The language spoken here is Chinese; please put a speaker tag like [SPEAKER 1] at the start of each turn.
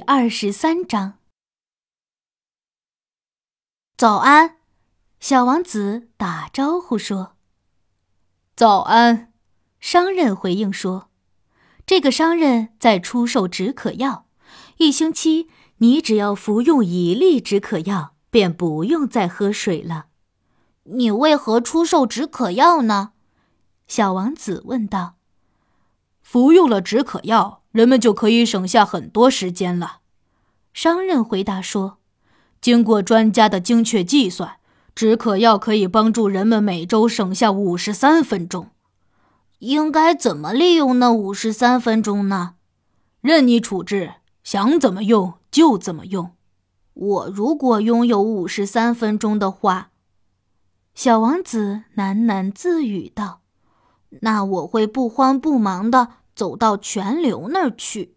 [SPEAKER 1] 二十三章。早安，小王子打招呼说：“
[SPEAKER 2] 早安。”
[SPEAKER 1] 商人回应说：“这个商人在出售止渴药，一星期你只要服用一粒止渴药，便不用再喝水了。”
[SPEAKER 3] 你为何出售止渴药呢？
[SPEAKER 1] 小王子问道。
[SPEAKER 2] “服用了止渴药，人们就可以省下很多时间了。”
[SPEAKER 1] 商人回答说。
[SPEAKER 2] “经过专家的精确计算，止渴药可以帮助人们每周省下五十三分钟。
[SPEAKER 3] 应该怎么利用那五十三分钟呢？
[SPEAKER 2] 任你处置，想怎么用就怎么用。
[SPEAKER 3] 我如果拥有五十三分钟的话。”
[SPEAKER 1] 小王子喃喃自语道：“
[SPEAKER 3] 那我会不慌不忙的走到泉流那儿去。”